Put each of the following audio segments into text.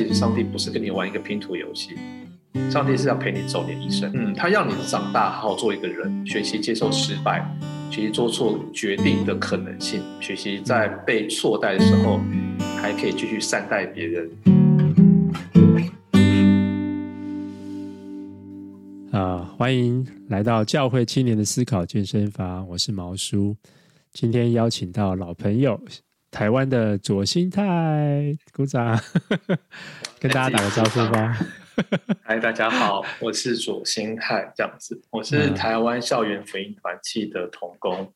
其实上帝不是跟你玩一个拼图游戏，上帝是要陪你走你一生。嗯，他要你长大，好好做一个人，学习接受失败，学习做错决定的可能性，学习在被错待的时候，还可以继续善待别人。啊，欢迎来到教会青年的思考健身房，我是毛叔，今天邀请到老朋友。台湾的左心泰，鼓掌，跟大家打个招呼吧。嗨，大家好，我是左心泰，这样子，我是台湾校园福音团契的童工，嗯、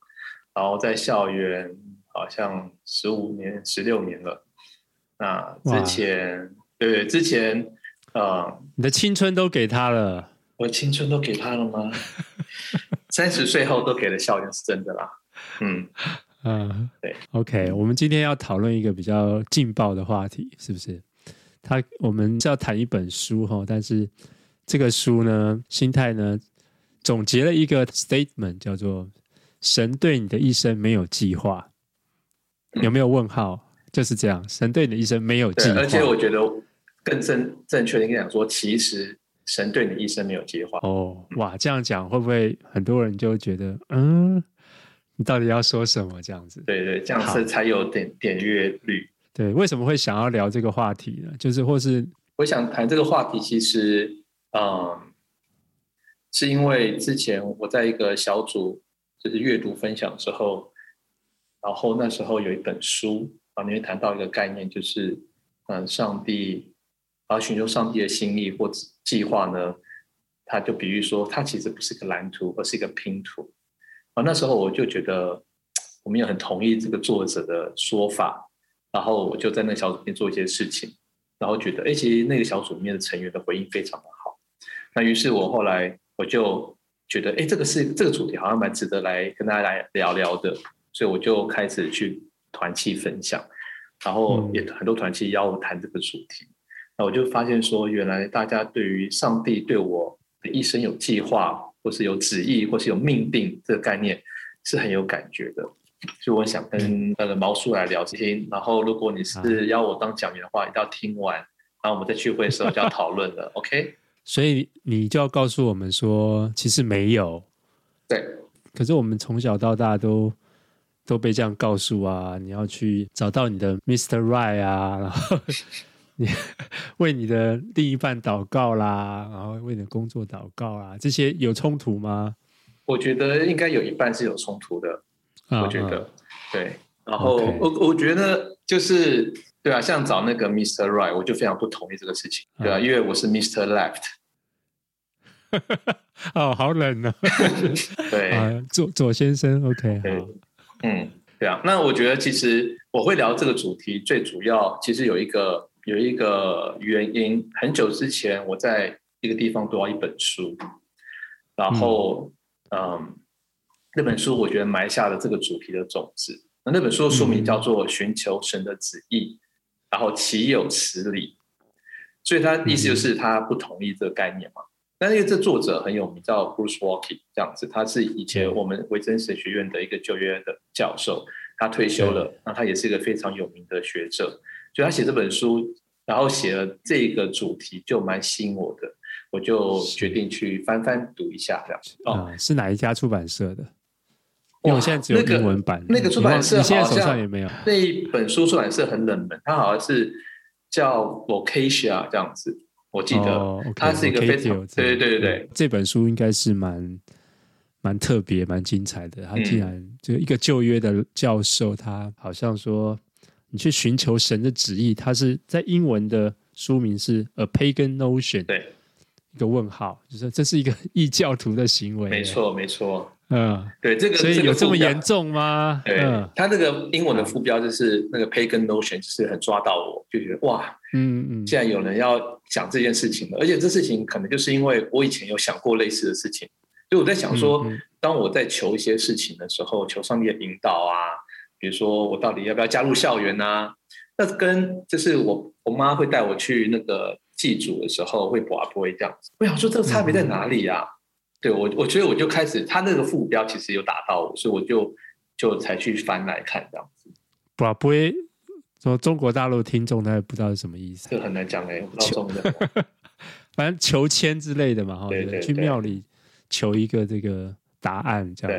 然后在校园好像十五年、十六年了。那之前，哇对，之前，呃，你的青春都给他了，我青春都给他了吗？三十岁后都给了校园，是真的啦。嗯。嗯，对，OK，我们今天要讨论一个比较劲爆的话题，是不是？他我们是要谈一本书哈，但是这个书呢，心态呢总结了一个 statement，叫做“神对你的一生没有计划”，有没有问号？就是这样，神对你的一生没有计划。而且我觉得更正正确的应该讲说，其实神对你一生没有计划。哦，哇，这样讲会不会很多人就觉得嗯？你到底要说什么？这样子，对对，这样子才有点点阅率。对，为什么会想要聊这个话题呢？就是或是我想谈这个话题，其实，嗯，是因为之前我在一个小组就是阅读分享之后，然后那时候有一本书啊，里面谈到一个概念，就是嗯，上帝啊，寻求上帝的心意或计划呢，他就比喻说，它其实不是个蓝图，而是一个拼图。啊，那时候我就觉得，我们也很同意这个作者的说法，然后我就在那个小组里面做一些事情，然后觉得，哎，其实那个小组里面的成员的回应非常的好。那于是我后来我就觉得，哎，这个是这个主题好像蛮值得来跟大家来聊聊的，所以我就开始去团契分享，然后也很多团契邀我谈这个主题。那我就发现说，原来大家对于上帝对我的一生有计划。或是有旨意，或是有命定，这个概念是很有感觉的，所以我想跟呃毛叔来聊这些。然后，如果你是要我当讲员的话，一定要听完，然后我们在聚会的时候就要讨论了。OK？所以你就要告诉我们说，其实没有。对。可是我们从小到大都都被这样告诉啊，你要去找到你的 Mr. Right 啊，然后。你为你的另一半祷告啦，然后为你的工作祷告啦，这些有冲突吗？我觉得应该有一半是有冲突的。啊、我觉得，啊、对。然后.我我觉得就是对啊，像找那个 Mr. Right，我就非常不同意这个事情，对啊，因为我是 Mr. Left。哦，好冷啊！对，啊、左左先生，OK，对，嗯，对啊。那我觉得其实我会聊这个主题，最主要其实有一个。有一个原因，很久之前我在一个地方读到一本书，然后，嗯，嗯，那本书我觉得埋下了这个主题的种子。那那本书的书名叫做《寻求神的旨意》，然后岂有此理？所以他意思就是他不同意这个概念嘛。但是因为这作者很有名，叫 Bruce Waltke 这样子，他是以前我们维珍神学院的一个旧约的教授，他退休了，那他也是一个非常有名的学者。就他写这本书，然后写了这个主题，就蛮吸引我的，我就决定去翻翻读一下这样子。哦、嗯，是哪一家出版社的？因为我现在只有英文版。那个、那个出版社你现在手上也没有。那一本书出版社很冷门，它好像是叫 Vocatia 这样子，我记得。哦 okay, 它是一个非常对对对对对。这本书应该是蛮蛮特别、蛮精彩的。他竟然就一个旧约的教授，他好像说。你去寻求神的旨意，它是在英文的书名是 A Pagan Notion，对，一个问号，就是这是一个 异教徒的行为。没错，没错，嗯，对，这个所以有这么严重吗？对，他那个英文的副标就是那个 Pagan Notion，就是很抓到我，就觉得哇，嗯嗯，既然有人要讲这件事情了，而且这事情可能就是因为我以前有想过类似的事情，所以我在想说，当我在求一些事情的时候，求上帝的引导啊。比如说，我到底要不要加入校园啊？那跟就是我我妈会带我去那个祭祖的时候会不不会这样子。我想说这个差别在哪里啊？嗯、对我，我觉得我就开始，他那个副标其实有打到我，所以我就就才去翻来看这样子。不不会说中国大陆听众他也不知道是什么意思，这很难讲哎，不知道中的，反正求签之类的嘛，哈，对对，对，去庙里求一个这个答案，这样，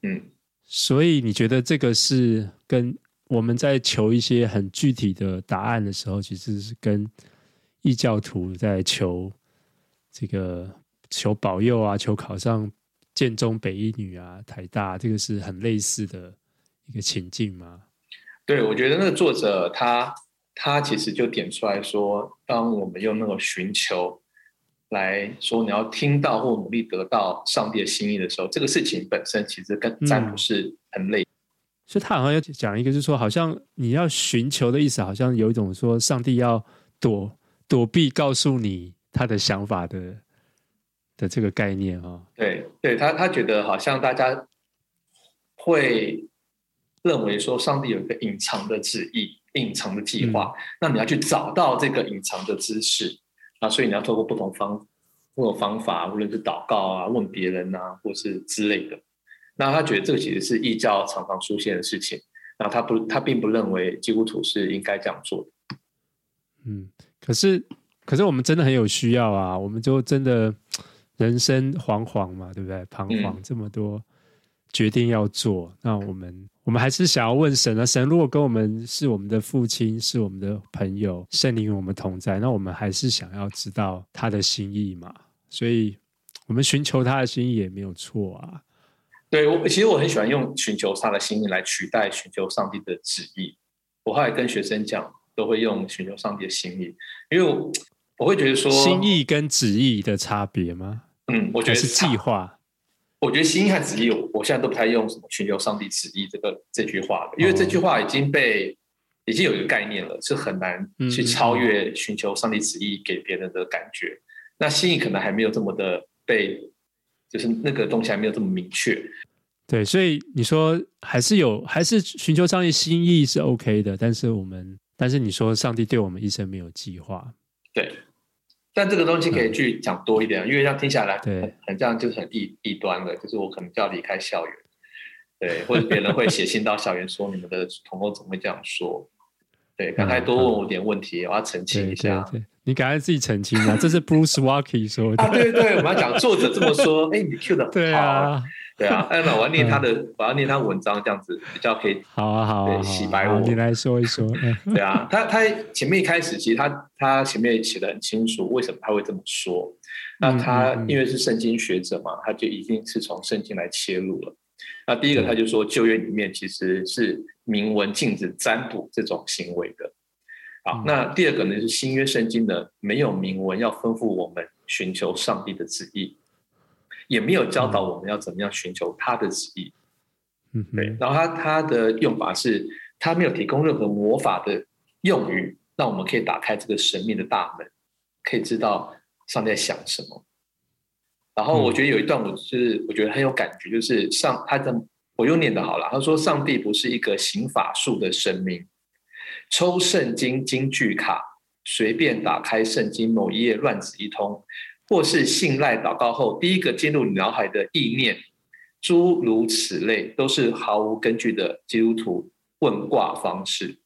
对，嗯，所以你觉得这个是跟我们在求一些很具体的答案的时候，其实是跟异教徒在求这个求保佑啊，求考上建中、北一女啊、台大，这个是很类似的一个情境吗？对，我觉得那个作者他他其实就点出来说，当我们用那个寻求来说，你要听到或努力得到上帝的心意的时候，这个事情本身其实跟占卜是很类似。嗯所以他好像要讲一个，就是说，好像你要寻求的意思，好像有一种说，上帝要躲躲避，告诉你他的想法的的这个概念啊。对，对他他觉得好像大家会认为说，上帝有一个隐藏的旨意、隐藏的计划，嗯、那你要去找到这个隐藏的知识啊，所以你要透过不同方不同方法，无论是祷告啊、问别人啊，或是之类的。那他觉得这个其实是异教常常出现的事情，然后他不，他并不认为基督徒是应该这样做的。嗯，可是，可是我们真的很有需要啊！我们就真的人生惶惶嘛，对不对？彷徨这么多决定要做，嗯、那我们，我们还是想要问神啊。神如果跟我们是我们的父亲，是我们的朋友，圣灵与我们同在，那我们还是想要知道他的心意嘛。所以，我们寻求他的心意也没有错啊。对，我其实我很喜欢用寻求他的心意来取代寻求上帝的旨意。我后来跟学生讲，都会用寻求上帝的心意，因为我，我会觉得说，心意跟旨意的差别吗？嗯，我觉得是计划。我觉得心意和旨意，我现在都不太用什么寻求上帝旨意这个这句话了，因为这句话已经被、哦、已经有一个概念了，是很难去超越寻求上帝旨意给别人的感觉。嗯、那心意可能还没有这么的被。就是那个东西还没有这么明确，对，所以你说还是有，还是寻求上帝心意是 OK 的，但是我们，但是你说上帝对我们一生没有计划，对，但这个东西可以去讲多一点，嗯、因为这样听下来，对，很这样就是很异异端的，就是我可能就要离开校园，对，或者别人会写信到校园说你们的同工怎么会这样说？对，刚才多问我点问题，嗯、我要澄清一下。对对对你赶快自己澄清啊！这是 Bruce Walkie 说的。啊，对对，我们要讲作者这么说。哎，你 Q 的。对啊，对啊。那我要念他的，嗯、我要念他文章，这样子比较可以。好啊，好啊，对，洗白我。你来说一说。对啊，他他前面一开始，其实他他前面写的很清楚，为什么他会这么说。那他因为是圣经学者嘛，他就一定是从圣经来切入了。那第一个，他就说旧约里面其实是明文禁止占卜这种行为的。好，那第二个呢，是新约圣经的没有明文要吩咐我们寻求上帝的旨意，也没有教导我们要怎么样寻求他的旨意。嗯，对。然后他他的用法是，他没有提供任何魔法的用语，让我们可以打开这个神秘的大门，可以知道上帝在想什么。然后我觉得有一段，我是我觉得很有感觉，就是上他的我又念的好了，他说上帝不是一个行法术的神明。抽圣经金句卡，随便打开圣经某一页乱指一通，或是信赖祷告后第一个进入你脑海的意念，诸如此类，都是毫无根据的基督徒问卦方式。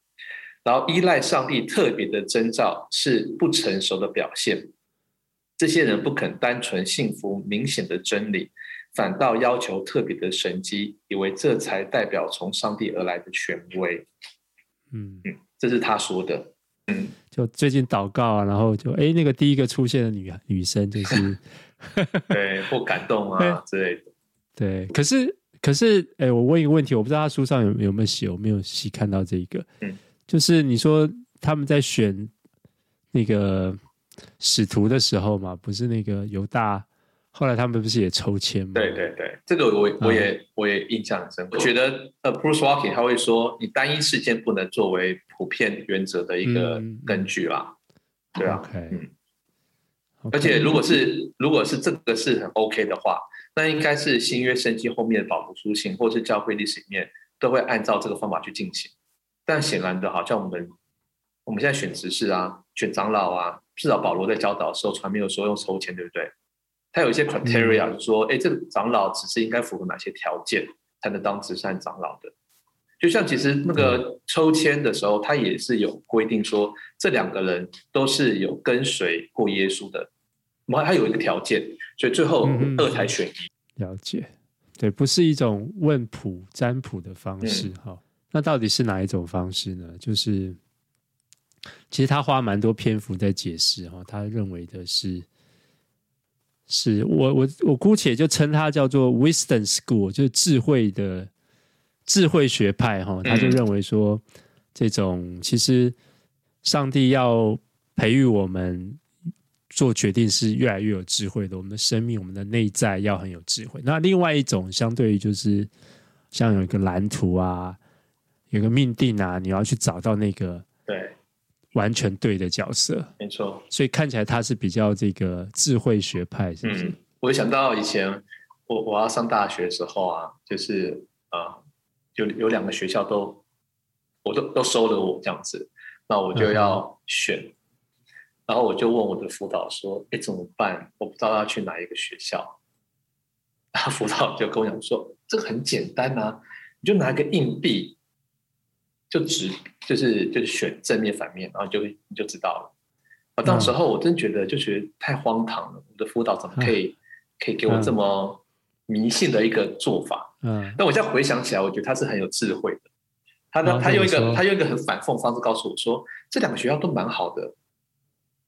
然后依赖上帝特别的征兆是不成熟的表现。这些人不肯单纯信服明显的真理，反倒要求特别的神迹，以为这才代表从上帝而来的权威。嗯嗯。这是他说的，嗯，就最近祷告啊，然后就哎，那个第一个出现的女女生就是，对，或感动啊之类的，对。可是可是，哎，我问一个问题，我不知道他书上有有没有写，我没有细看到这一个，嗯，就是你说他们在选那个使徒的时候嘛，不是那个犹大。后来他们不是也抽签吗？对对对，这个我我也、嗯、我也印象很深刻。我觉得呃，Bruce Walking 他会说，你单一事件不能作为普遍原则的一个根据啦。嗯、对啊，okay, 嗯。Okay, 而且如果是如果是这个是很 OK 的话，那应该是新约圣经后面的保罗书信，或是教会历史里面都会按照这个方法去进行。但显然的，好像我们我们现在选执事啊，选长老啊，至少保罗在教导的时候，从来没有说用抽签，对不对？他有一些 criteria，就说，哎，这个长老只是应该符合哪些条件才能当慈善长老的？就像其实那个抽签的时候，他也是有规定说，这两个人都是有跟随过耶稣的，然后他有一个条件，所以最后二才选一。了解，对，不是一种问卜占卜的方式哈。嗯，那到底是哪一种方式呢？就是其实他花蛮多篇幅在解释哈，他认为的是。是我我我姑且就称它叫做 Wisdom School，就是智慧的智慧学派哈，他就认为说，这种其实上帝要培育我们做决定是越来越有智慧的，我们的生命，我们的内在要很有智慧。那另外一种相对于就是像有一个蓝图啊，有个命定啊，你要去找到那个对。完全对的角色，没错。所以看起来他是比较这个智慧学派，是不是？嗯，我想到以前我我要上大学的时候啊，就是啊，有有两个学校都我都都收了我这样子，那我就要选，嗯，然后我就问我的辅导说：“哎，怎么办？我不知道要去哪一个学校。”然后辅导就跟我讲说：“这个很简单啊，你就拿一个硬币。”就只就是就是选正面反面，然后就你就知道了。啊，到时候我真觉得就觉得太荒唐了，我的辅导怎么可以可以给我这么迷信的一个做法？嗯，但我现在回想起来，我觉得他是很有智慧的。他呢，他用一个他用一个很反讽方式告诉我说，这两个学校都蛮好的，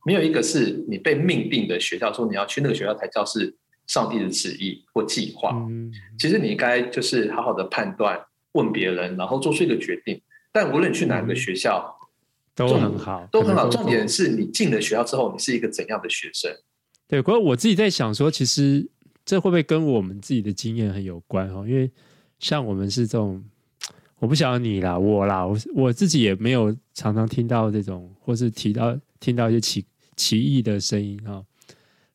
没有一个是你被命定的学校，说你要去那个学校才叫是上帝的旨意或计划。嗯，其实你应该就是好好的判断，问别人，然后做出一个决定。但无论去哪个学校，嗯、都很好，都很好。重点是你进了学校之后，你是一个怎样的学生？对，不过我自己在想说，其实这会不会跟我们自己的经验很有关哦？因为像我们是这种，我不晓得你啦，我啦，我我自己也没有常常听到这种，或是提到听到一些奇奇异的声音哦，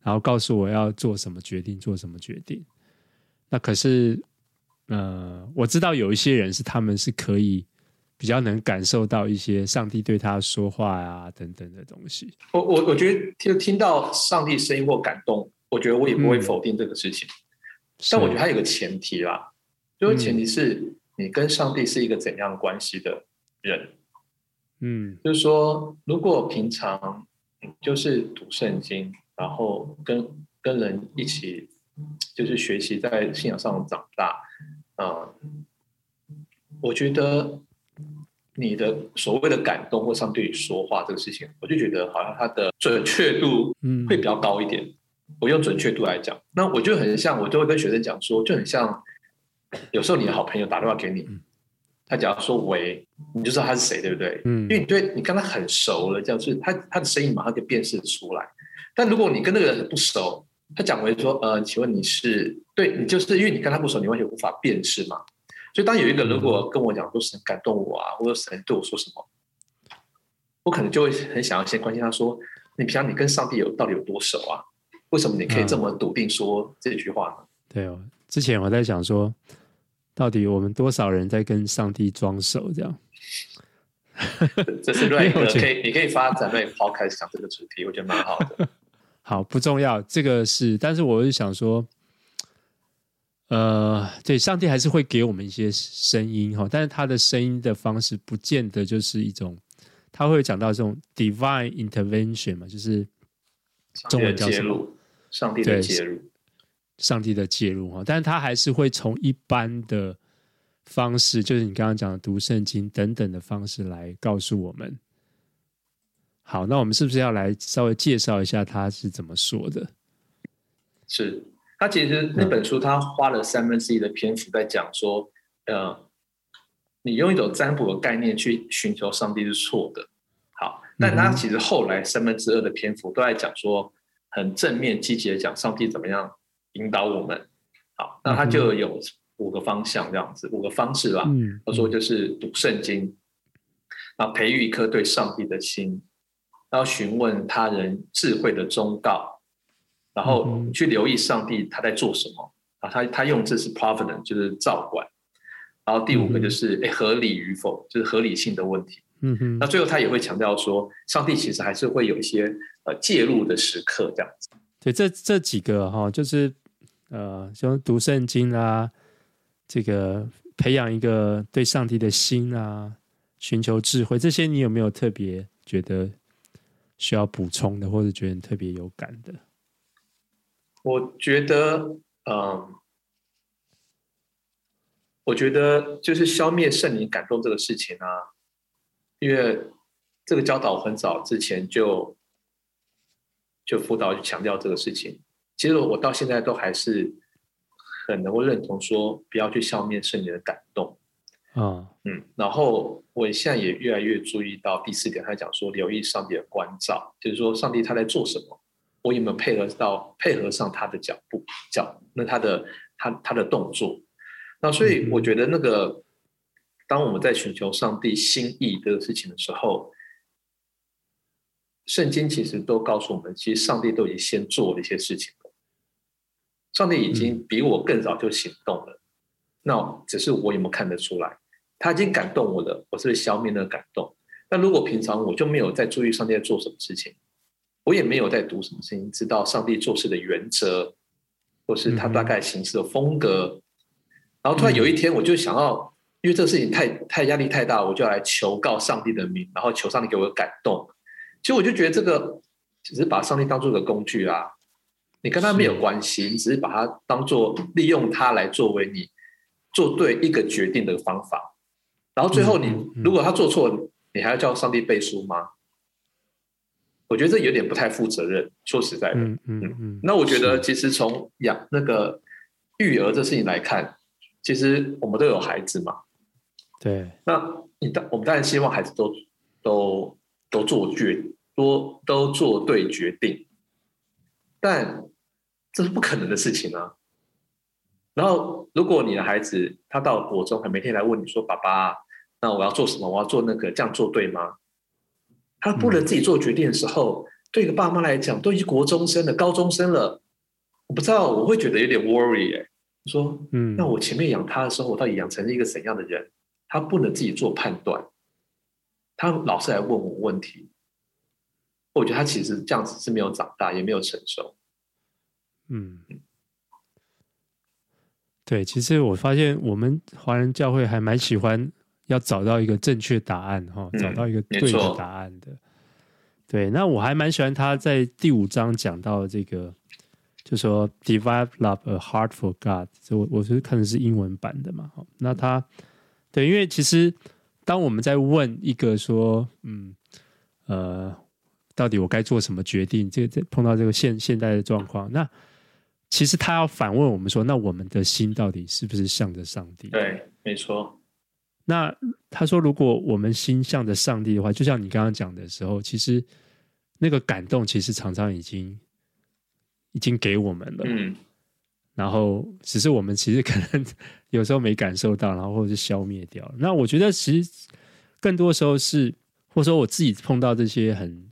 然后告诉我要做什么决定，做什么决定。那可是，呃，我知道有一些人是他们是可以。比较能感受到一些上帝对他说话啊等等的东西。我我我觉得听听到上帝声音或感动，我觉得我也不会否定这个事情。嗯、但我觉得它有个前提啦，就是前提是你跟上帝是一个怎样关系的人。嗯，就是说，如果平常就是读圣经，然后跟跟人一起就是学习在信仰上长大，嗯，我觉得。你的所谓的感动或上帝说话这个事情，我就觉得好像它的准确度会比较高一点。嗯、我用准确度来讲，那我就很像，我就会跟学生讲说，就很像有时候你的好朋友打电话给你，他假如说喂，你就知道他是谁，对不对？嗯，因为你对你跟他很熟了，这样就是他他的声音马上就辨识出来。但如果你跟那个人很不熟，他讲为说呃，请问你是对你就是因为你跟他不熟，你完全无法辨识嘛。所以，当有一个如果跟我讲说神感动我啊，或者神对我说什么，我可能就会很想要先关心他说：“你平常你跟上帝有到底有多熟啊？为什么你可以这么笃定说这句话呢？”嗯、对哦，之前我在想说，到底我们多少人在跟上帝装熟这样？这是另一个 可以，你可以发展在 Podcast 讲这个主题，我觉得蛮好的。好，不重要，这个是，但是我是想说。呃，对，上帝还是会给我们一些声音哈，但是他的声音的方式不见得就是一种，他会讲到这种 divine intervention 嘛，就是中文叫什么？上帝的介入，上帝的介入哈，但是他还是会从一般的方式，就是你刚刚讲的读圣经等等的方式来告诉我们。好，那我们是不是要来稍微介绍一下他是怎么说的？是。他其实那本书，他花了三分之一的篇幅在讲说，呃，你用一种占卜的概念去寻求上帝是错的。好，但他其实后来三分之二的篇幅都在讲说，很正面积极的讲上帝怎么样引导我们。好，那他就有五个方向这样子，五个方式吧。他说就是读圣经，然后培育一颗对上帝的心，然后询问他人智慧的忠告。然后去留意上帝他在做什么啊？他他用这是 providence，就是照管。然后第五个就是哎，合理与否，就是合理性的问题。嗯哼。那最后他也会强调说，上帝其实还是会有一些呃介入的时刻，这样子。对，这这几个哈，就是呃，像读圣经啊，这个培养一个对上帝的心啊，寻求智慧，这些你有没有特别觉得需要补充的，或者觉得特别有感的？我觉得，嗯，我觉得就是消灭圣灵感动这个事情啊，因为这个教导很早之前就就辅导就强调这个事情，其实我到现在都还是。很能够认同说，不要去消灭圣灵的感动，啊，嗯，然后我现在也越来越注意到第四点，他讲说留意上帝的关照，就是说上帝他在做什么，我有没有配合到配合上他的脚步脚，那他的他他的动作，那所以我觉得那个、嗯、当我们在寻求上帝心意这个事情的时候，圣经其实都告诉我们，其实上帝都已经先做了一些事情。上帝已经比我更早就行动了，那只是我有没有看得出来？他已经感动我了，我是不是消灭那个感动？那如果平常我就没有在注意上帝在做什么事情，我也没有在读什么事情，知道上帝做事的原则，或是他大概行事的风格，然后突然有一天我就想要，因为这个事情太太压力太大，我就来求告上帝的名，然后求上帝给我感动。其实我就觉得这个只是把上帝当做个工具啊。你跟他没有关系，你只是把它当做利用他来作为你做对一个决定的方法，然后最后你如果他做错，你还要叫上帝背书吗？我觉得这有点不太负责任。说实在的，嗯嗯嗯。那我觉得其实从养那个育儿这事情来看，其实我们都有孩子嘛。对。那你当我们当然希望孩子都都都做决多都做对决定，但。这是不可能的事情啊！然后，如果你的孩子他到国中，还每天来问你说：“爸爸，那我要做什么？我要做那个，这样做对吗？”他不能自己做决定的时候，嗯、对一个爸妈来讲，都已经国中生了、高中生了，我不知道，我会觉得有点 worry 哎。说，嗯，那我前面养他的时候，我到底养成了一个怎样的人？他不能自己做判断，他老是来问我问题，我觉得他其实这样子是没有长大，也没有成熟。嗯，对，其实我发现我们华人教会还蛮喜欢要找到一个正确答案哈，嗯、找到一个对的答案的。对，那我还蛮喜欢他在第五章讲到这个，就说 “develop a heart for God”，这我我是看的是英文版的嘛。那他对，因为其实当我们在问一个说，嗯，呃，到底我该做什么决定？这个这碰到这个现现代的状况，那其实他要反问我们说：“那我们的心到底是不是向着上帝？”对，没错。那他说：“如果我们心向着上帝的话，就像你刚刚讲的时候，其实那个感动其实常常已经已经给我们了。嗯。然后只是我们其实可能 有时候没感受到，然后或者是消灭掉了。那我觉得其实更多时候是，或者说我自己碰到这些很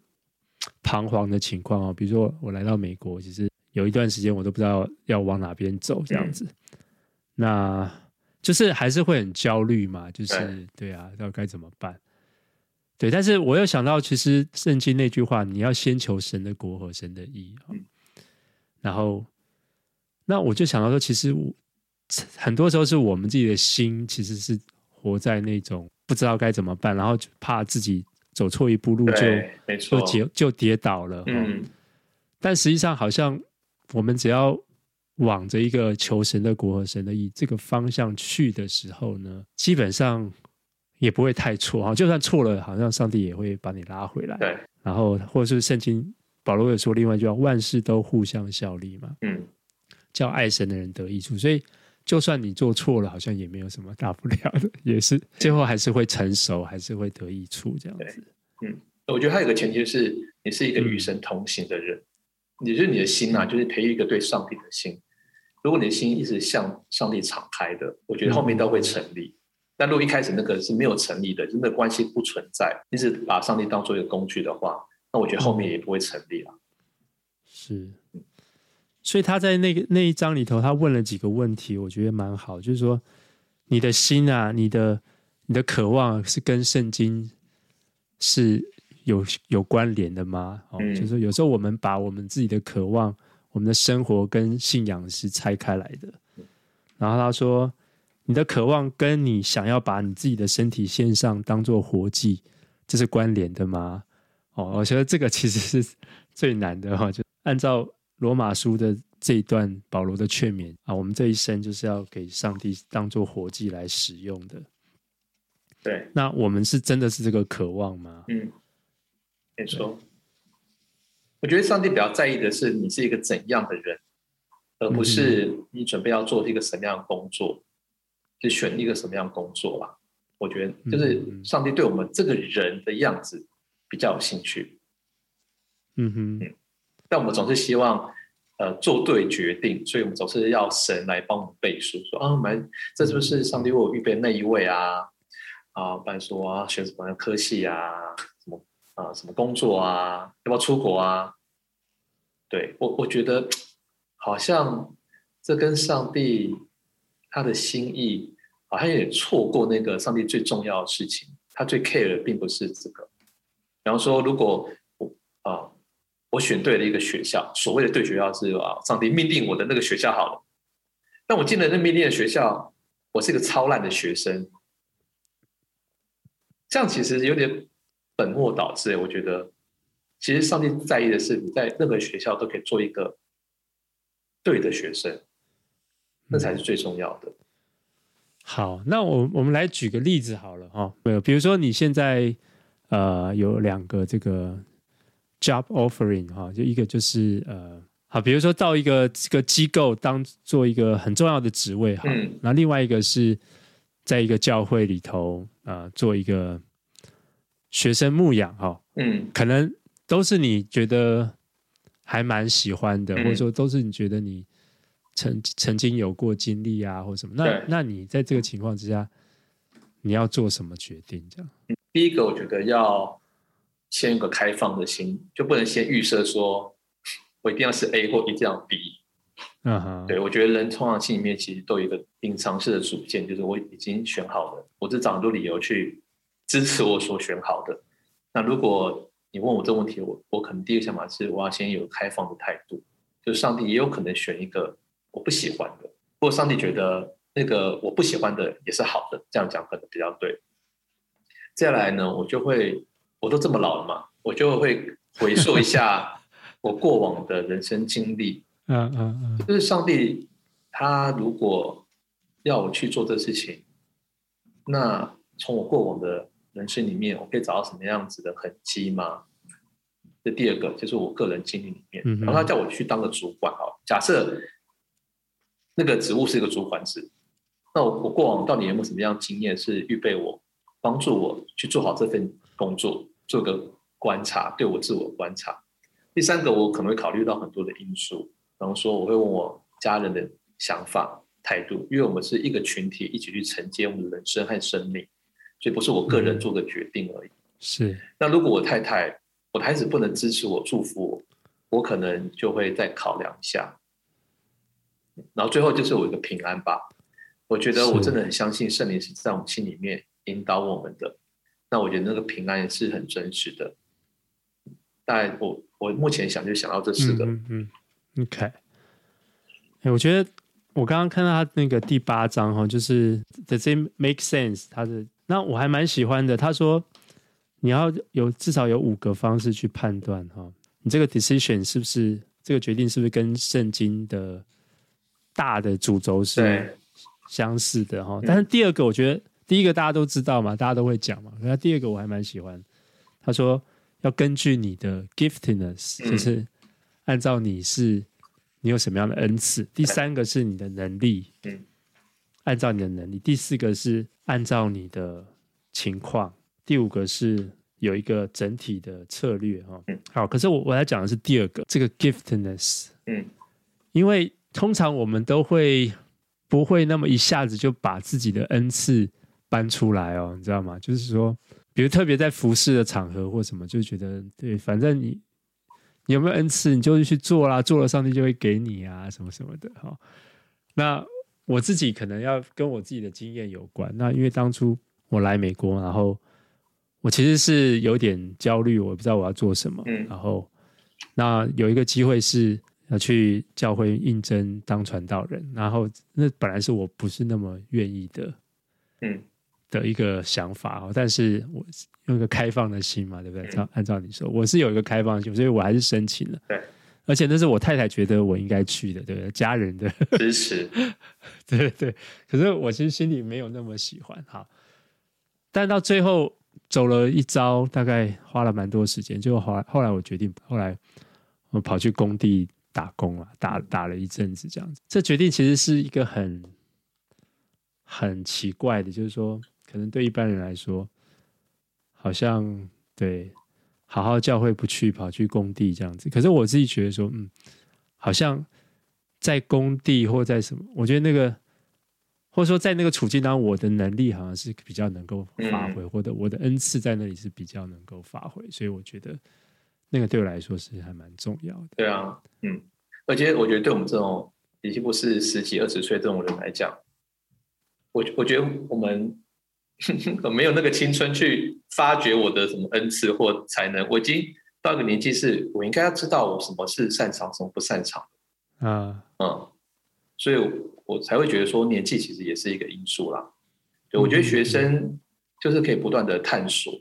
彷徨的情况啊，比如说我来到美国，其实。有一段时间我都不知道要往哪边走，这样子，嗯、那就是还是会很焦虑嘛，就是对，对啊，要该怎么办？对，但是我又想到，其实圣经那句话，你要先求神的国和神的义，嗯、然后，那我就想到说，其实我很多时候是我们自己的心，其实是活在那种不知道该怎么办，然后怕自己走错一步路就没错，就跌就跌倒了，嗯，但实际上好像。我们只要往着一个求神的国和神的义这个方向去的时候呢，基本上也不会太错啊。就算错了，好像上帝也会把你拉回来。对。然后，或者是圣经保罗有说另外一句话：“万事都互相效力嘛。”嗯。叫爱神的人得益处。所以，就算你做错了，好像也没有什么大不了的，也是最后还是会成熟，还是会得益处这样子。嗯，我觉得还有一个前提是，你是一个与神同行的人。嗯你就是你的心啊，就是培育一个对上帝的心。如果你的心一直向上帝敞开的，我觉得后面都会成立。嗯、但如果一开始那个是没有成立的，就那个关系不存在，一直把上帝当做一个工具的话，那我觉得后面也不会成立了。是，所以他在那个那一章里头，他问了几个问题，我觉得蛮好，就是说你的心啊，你的你的渴望是跟圣经是。有有关联的吗？哦，嗯、就是说有时候我们把我们自己的渴望、我们的生活跟信仰是拆开来的。然后他说：“你的渴望跟你想要把你自己的身体献上当做活祭，这是关联的吗？哦，我觉得这个其实是最难的哈。就按照罗马书的这一段保罗的劝勉啊，我们这一生就是要给上帝当做活祭来使用的。对，那我们是真的是这个渴望吗？嗯，没错。我觉得上帝比较在意的是你是一个怎样的人，而不是你准备要做一个什么样的工作。就选一个什么样的工作吧，我觉得就是上帝对我们这个人的样子比较有兴趣。嗯哼，嗯，但我们总是希望呃做对决定，所以我们总是要神来帮我们背书，说啊，我们这是不是上帝为我预备那一位啊？啊，不然说啊，选什么科系啊？啊？什么工作啊？要不要出国啊？对，我我觉得好像这跟上帝。他的心意好像有点错过那个上帝最重要的事情。他最 care 的并不是这个。比方说，如果我啊，我选对了一个学校，所谓的对学校是啊，上帝命定我的那个学校好了。但我进了那命令的学校，我是一个超烂的学生，这样其实有点本末倒置。我觉得，其实上帝在意的是你在任何学校都可以做一个对的学生。那才是最重要的。好，那我我们来举个例子好了哈，没有，比如说你现在呃有两个这个 job offering 哈，就一个就是呃好，比如说到一个这个机构当做一个很重要的职位哈，那、嗯、另外一个是在一个教会里头啊、呃、做一个学生牧养哈，嗯，可能都是你觉得还蛮喜欢的，嗯、或者说都是你觉得你。曾曾经有过经历啊，或什么？那那你在这个情况之下，你要做什么决定？这样，第一个我觉得要先有个开放的心，就不能先预设说我一定要是 A 或一定要 B。嗯哼，对，我觉得人通常心里面其实都有一个隐藏式的主见，就是我已经选好了，我只找很多理由去支持我所选好的。那如果你问我这个问题，我我可能第一个想法是，我要先有开放的态度，就是上帝也有可能选一个。我不喜欢的，或上帝觉得那个我不喜欢的也是好的，这样讲可能比较对。接下来呢，我就会，我都这么老了嘛，我就会回溯一下 我过往的人生经历。嗯嗯嗯，就是上帝他如果要我去做这事情，那从我过往的人生里面，我可以找到什么样子的痕迹吗？这第二个就是我个人经历里面，然后他叫我去当个主管，哦，假设。那个职务是一个主管职，那我我过往到底有没有什么样的经验是预备我帮助我去做好这份工作，做个观察，对我自我观察。第三个，我可能会考虑到很多的因素，比方说我会问我家人的想法态度，因为我们是一个群体，一起去承接我们的人生和生命，所以不是我个人做的决定而已。嗯、是。那如果我太太、我的孩子不能支持我、祝福我，我可能就会再考量一下。然后最后就是我一个平安吧，我觉得我真的很相信圣灵是在我们心里面引导我们的。那我觉得那个平安也是很真实的。但我我目前想就想到这四个。嗯嗯，嗯，OK。哎，我觉得我刚刚看到他那个第八章哈，就是 Does it make sense？他的那我还蛮喜欢的。他说你要有至少有五个方式去判断哈，你这个 decision 是不是这个决定是不是跟圣经的。大的主轴是相似的哈，但是第二个我觉得第一个大家都知道嘛，大家都会讲嘛。那第二个我还蛮喜欢，他说要根据你的 giftedness，就是按照你是你有什么样的恩赐。第三个是你的能力，按照你的能力。第四个是按照你的情况。第五个是有一个整体的策略哈。好，可是我我来讲的是第二个这个 giftedness，嗯，因为。通常我们都会不会那么一下子就把自己的恩赐搬出来哦，你知道吗？就是说，比如特别在服侍的场合或什么，就觉得对，反正你你有没有恩赐，你就去做啦，做了上帝就会给你啊，什么什么的哈。那我自己可能要跟我自己的经验有关。那因为当初我来美国，然后我其实是有点焦虑，我不知道我要做什么。嗯，然后那有一个机会是。要去教会应征当传道人，然后那本来是我不是那么愿意的，嗯，的一个想法哦。但是我用一个开放的心嘛，对不对？照、嗯、按照你说，我是有一个开放的心，所以我还是申请了。对，而且那是我太太觉得我应该去的，对不对？家人的支持，对对对。可是我其实心里没有那么喜欢哈。但到最后走了一遭，大概花了蛮多时间。就后来后来我决定，后来我跑去工地。打工了，打打了一阵子这样子。这决定其实是一个很很奇怪的，就是说，可能对一般人来说，好像对好好教会不去，跑去工地这样子。可是我自己觉得说，嗯，好像在工地或在什么，我觉得那个，或者说在那个处境当中，我的能力好像是比较能够发挥，或者我的恩赐在那里是比较能够发挥，所以我觉得。那个对我来说是还蛮重要的。对啊，嗯，而且我觉得对我们这种已经不是十几二十岁这种人来讲，我我觉得我们 没有那个青春去发掘我的什么恩赐或才能。我已经到一个年纪，是我应该要知道我什么是擅长，什么不擅长。啊，嗯，所以我才会觉得说年纪其实也是一个因素啦。对，我觉得学生就是可以不断的探索，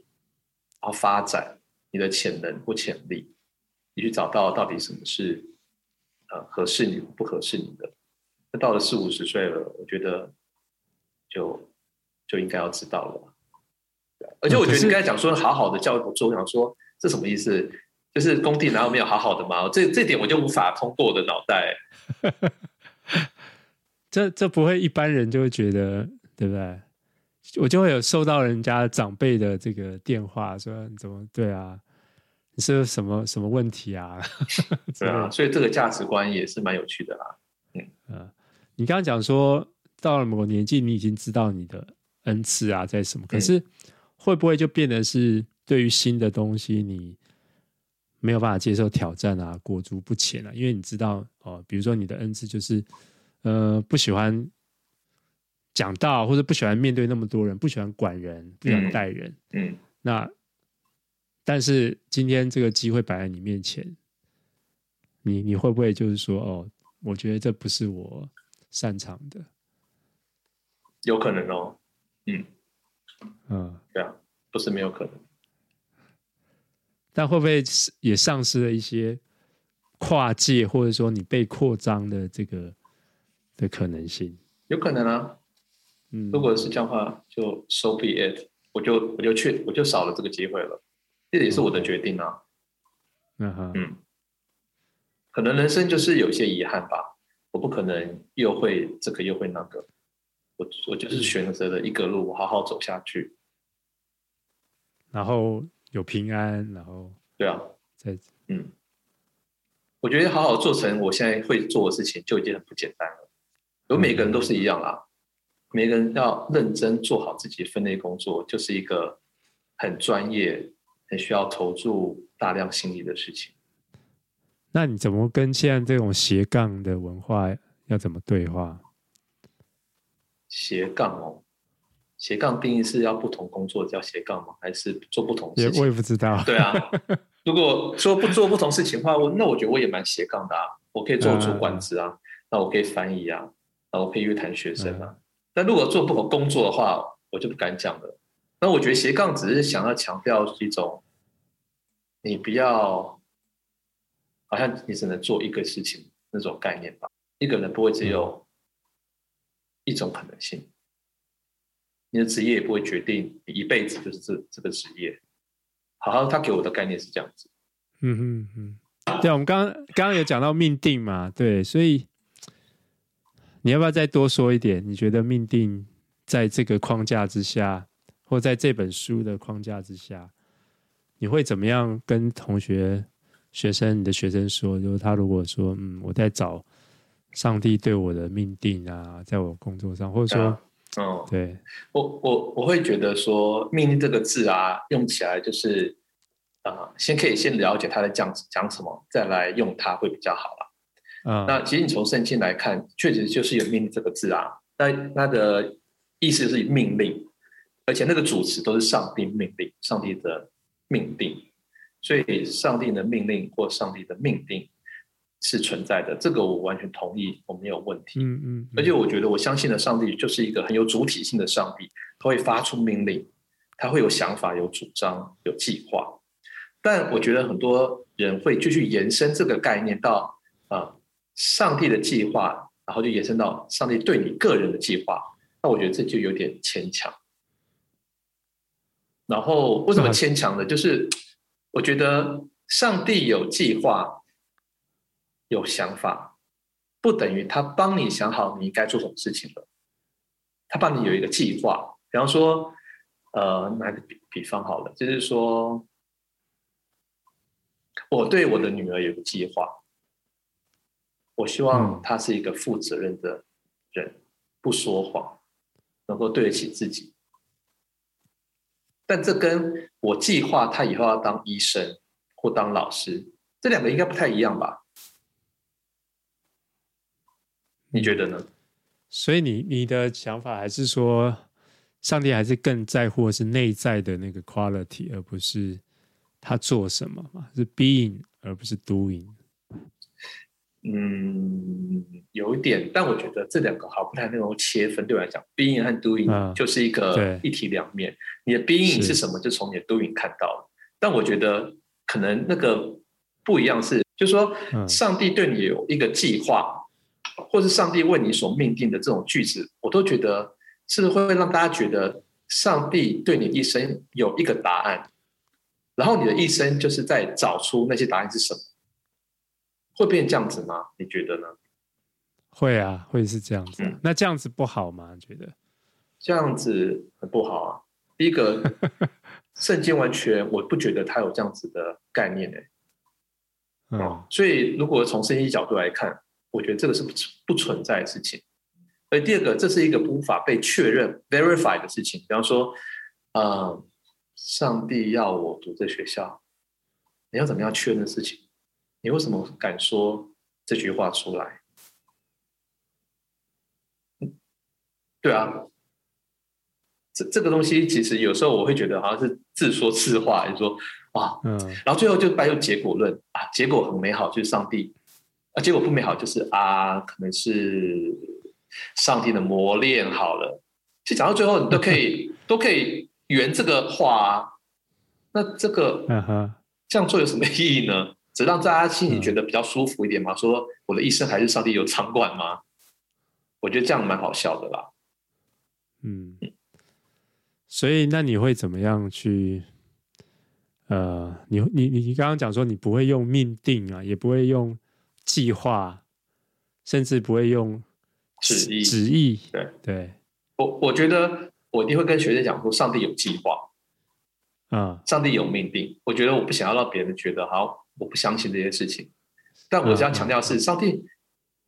然后发展。你的潜能或潜力，你去找到到底什么是呃合适你不合适你的。那到了四五十岁了，我觉得就就应该要知道了。而且我觉得你刚才讲说好好的教育，我想说这什么意思？就是工地难道没有好好的吗？这这点我就无法通过我的脑袋。这这不会一般人就会觉得对不对？我就会有收到人家长辈的这个电话，说你怎么对啊？你是什么什么问题啊？对啊，所以这个价值观也是蛮有趣的啦。嗯嗯，你刚刚讲说到了某个年纪，你已经知道你的恩赐啊在什么，可是会不会就变得是对于新的东西你没有办法接受挑战啊，裹足不前啊？因为你知道哦，比如说你的恩赐就是呃不喜欢。讲道或者不喜欢面对那么多人，不喜欢管人，不喜欢带人。嗯，嗯，那但是今天这个机会摆在你面前，你你会不会就是说，哦，我觉得这不是我擅长的？有可能哦。嗯嗯，对啊，不是没有可能。但会不会也丧失了一些跨界，或者说你被扩张的这个的可能性？有可能啊。嗯，如果是这样的话，就 so be it，我就我就去，我就少了这个机会了，这也是我的决定啊。嗯哼，嗯，可能人生就是有一些遗憾吧，我不可能又会这个又会那个，我我就是选择了一个路，好好走下去，然后有平安，然后对啊，在嗯，我觉得好好做成我现在会做的事情就已经很不简单了，有每个人都是一样啦。每个人要认真做好自己分内工作，就是一个很专业、很需要投注大量心力的事情。那你怎么跟现在这种斜杠的文化要怎么对话？斜杠哦，斜杠定义是要不同工作叫斜杠吗？还是做不同事情？我也不知道。对啊，如果说不做不同事情的话，我那我觉得我也蛮斜杠的啊。我可以做主管职啊，那、嗯、我可以翻译啊，那我可以约谈学生啊。嗯但如果做不同工作的话，我就不敢讲了。那我觉得斜杠只是想要强调一种，你不要好像你只能做一个事情那种概念吧。一个人不会只有一种可能性，你的职业也不会决定你一辈子就是这这个职业。好好他给我的概念是这样子。嗯嗯嗯，对，我们刚刚刚有讲到命定嘛，对，所以。你要不要再多说一点？你觉得命定在这个框架之下，或在这本书的框架之下，你会怎么样跟同学、学生、你的学生说？就是他如果说，嗯，我在找上帝对我的命定啊，在我工作上，或者说，嗯，对，我我我会觉得说，命定这个字啊，用起来就是啊、呃，先可以先了解他在讲讲什么，再来用它会比较好啦。嗯、那其实你从圣经来看，确实就是有“命令”这个字啊。那它的意思是命令，而且那个主词都是上帝命令，上帝的命定。所以，上帝的命令或上帝的命定，是存在的，这个我完全同意，我没有问题。嗯嗯，嗯，而且我觉得我相信的上帝就是一个很有主体性的上帝，他会发出命令，他会有想法、有主张、有计划。但我觉得很多人会继续延伸这个概念到啊、呃，上帝的计划，然后就延伸到上帝对你个人的计划。那我觉得这就有点牵强。然后为什么牵强呢？就是我觉得上帝有计划。有想法，不等于他帮你想好你应该做什么事情了。他帮你有一个计划，比方说，呃，拿个比比方好了，就是说，我对我的女儿有个计划，我希望她是一个负责任的人，不说谎，能够对得起自己。但这跟我计划她以后要当医生或当老师，这两个应该不太一样吧？你觉得呢？所以你你的想法还是说，上帝还是更在乎的是内在的那个 quality，而不是他做什么嘛？是 being 而不是 doing。嗯，有一点，但我觉得这两个好不太能够切分。对我来讲，being 和 doing 就是一个一体两面。你的 being 是什么，就从你的 doing 看到了。但我觉得可能那个不一样是，就是说，上帝对你有一个计划。或是上帝为你所命定的这种句子，我都觉得是会让大家觉得上帝对你一生有一个答案，然后你的一生就是在找出那些答案是什么？会变这样子吗？你觉得呢？会啊，会是这样子。嗯，那这样子不好吗？你觉得这样子很不好啊。第一个，圣经完全我不觉得它有这样子的概念诶。嗯，所以如果从圣经角度来看。我觉得这个是不不存在的事情。而第二个，这是一个无法被确认 verify 的事情。比方说，呃，上帝要我读这学校，你要怎么样确认事情？你为什么敢说这句话出来？对啊，这这个东西其实有时候我会觉得好像是自说自话，就是说啊，嗯，然后最后就带入结果论啊，结果很美好，就是上帝。啊，结果不美好，就是啊，可能是上帝的磨练好了。其实讲到最后，你都可以 都可以圆这个话啊。那这个这样做有什么意义呢？只让大家心里觉得比较舒服一点嘛。说我的一生还是上帝有掌管吗？我觉得这样蛮好笑的啦。嗯，所以那你会怎么样去？呃，你你你刚刚讲说你不会用命定啊，也不会用。计划，甚至不会用旨意。旨意，对对，我我觉得我一定会跟学生讲说，上帝有计划，嗯，上帝有命定。我觉得我不想要让别人觉得好，我不相信这些事情。但我想强调是，上帝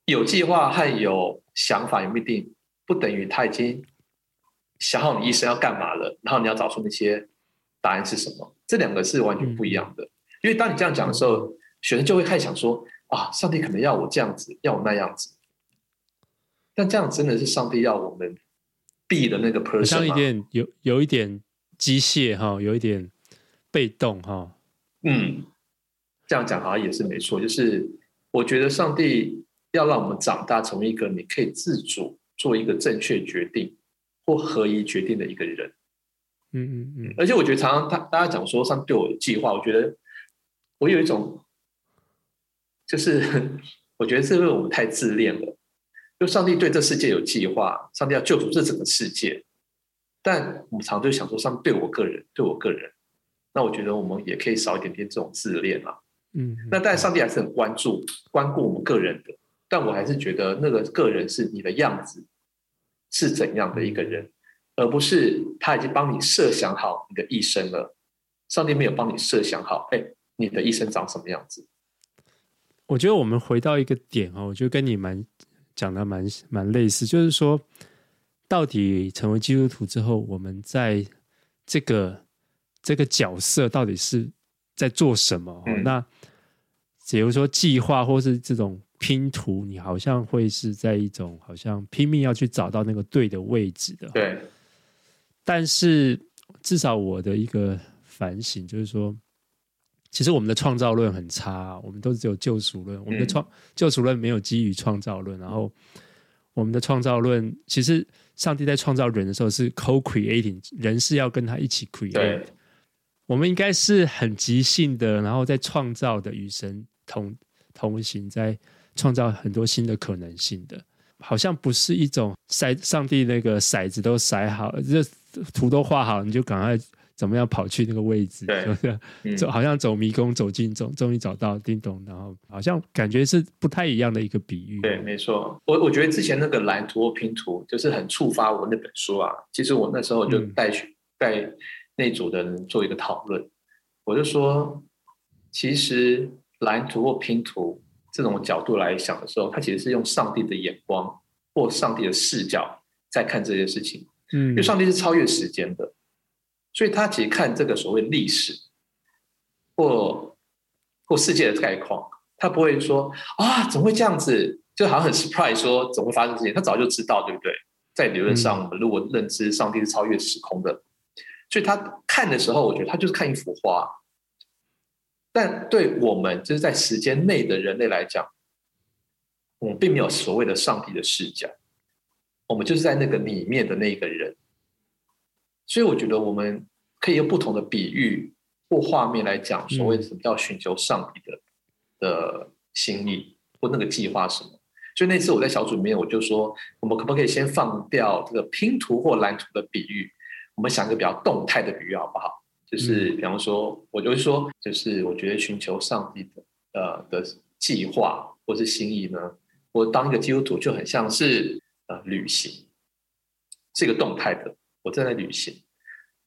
有计划和有想法、有命定，不等于他已经想好你一生要干嘛了，然后你要找出那些答案是什么。这两个是完全不一样的。因为当你这样讲的时候，学生就会开始想说。啊，上帝可能要我这样子，要我那样子，但这样真的是上帝要我们 be 的那个 person 吗？像一点有有一点机械哈，有一点被动哈。嗯，这样讲好像也是没错。就是我觉得上帝要让我们长大，成为一个你可以自主做一个正确决定或合一决定的一个人。嗯嗯嗯。而且我觉得常常他大家讲说上帝对我有计划，我觉得我有一种。就是我觉得是因为我们太自恋了，就上帝对这世界有计划，上帝要救赎这整个世界，但我们常常就想说，上帝对我个人，对我个人，那我觉得我们也可以少一点点这种自恋啊。嗯，那但上帝还是很关注、关顾我们个人的，但我还是觉得那个个人是你的样子是怎样的一个人，而不是他已经帮你设想好你的一生了。上帝没有帮你设想好，哎，你的一生长什么样子？我觉得我们回到一个点哦，我觉得跟你蛮讲的蛮蛮类似，就是说，到底成为基督徒之后，我们在这个这个角色到底是在做什么？嗯、那比如说计划或是这种拼图，你好像会是在一种好像拼命要去找到那个对的位置的。对。但是至少我的一个反省就是说，其实我们的创造论很差，我们都只有救赎论，我们的创救赎论没有基于创造论，然后我们的创造论其实上帝在创造人的时候是 co-creating，人是要跟他一起 create，我们应该是很即兴的，然后在创造的与神同同行，在创造很多新的可能性的，好像不是一种筛上帝那个骰子都骰好了，这图都画好，你就赶快。怎么样跑去那个位置？对，走、嗯、好像走迷宫，走进终，终于找到叮咚，然后好像感觉是不太一样的一个比喻。对，没错。我我觉得之前那个蓝图或拼图，就是很触发我那本书啊。其实我那时候就带去带那组的人做一个讨论，嗯、我就说，其实蓝图或拼图这种角度来想的时候，它其实是用上帝的眼光或上帝的视角在看这件事情。嗯，因为上帝是超越时间的。所以他其实看这个所谓历史或或世界的概况，他不会说啊，怎么会这样子？就好像很 surprise 说怎么会发生这些？他早就知道，对不对？在理论上，我们如果认知上帝是超越时空的，所以他看的时候，我觉得他就是看一幅画。但对我们就是在时间内的人类来讲，我们并没有所谓的上帝的视角，我们就是在那个里面的那个人。所以我觉得我们可以用不同的比喻或画面来讲，所谓什么叫寻求上帝的、嗯、的心意或那个计划什么。所以那次我在小组里面我就说，我们可不可以先放掉这个拼图或蓝图的比喻，我们想一个比较动态的比喻好不好？就是比方说，我就会说，就是我觉得寻求上帝的呃的计划或是心意呢，我当一个基督徒就很像是呃旅行，是一个动态的。我正在旅行，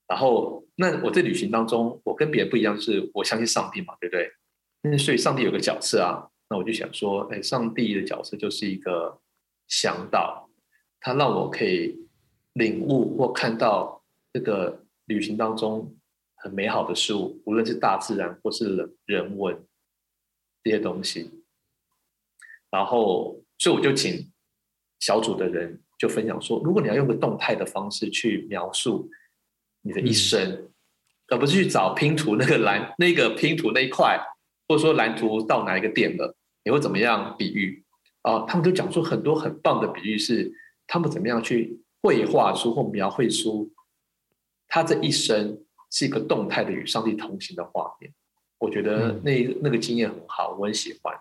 然后那我在旅行当中，我跟别人不一样，是我相信上帝嘛，对不对？那所以上帝有个角色啊，那我就想说，哎，上帝的角色就是一个向导，他让我可以领悟或看到这个旅行当中很美好的事物，无论是大自然或是人人文这些东西。然后，所以我就请小组的人。就分享说，如果你要用个动态的方式去描述你的一生，嗯、而不是去找拼图那个蓝那个拼图那一块，或者说蓝图到哪一个点了，你会怎么样比喻？啊、呃，他们都讲出很多很棒的比喻，是他们怎么样去绘画出或描绘出他这一生是一个动态的与上帝同行的画面。我觉得那、嗯、那个经验很好，我很喜欢。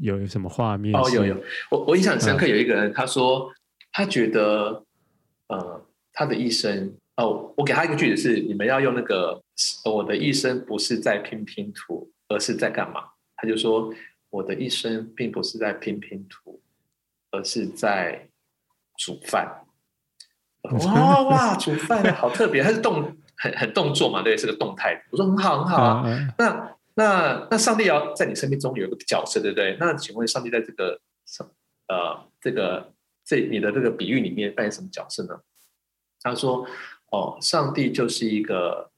有什么画面？哦，有有，我我印象很深刻，有一个人他说。他觉得，呃，他的一生哦，我给他一个句子是：你们要用那个，我的一生不是在拼拼图，而是在干嘛？他就说，我的一生并不是在拼拼图，而是在煮饭。哇哇，煮饭好特别，他是动很很动作嘛，对，是个动态。我说很好很好啊。嗯、那那那上帝要在你生命中有一个角色，对不对？那请问上帝在这个呃这个。这你的这个比喻里面扮演什么角色呢？他说：“哦，上帝就是一个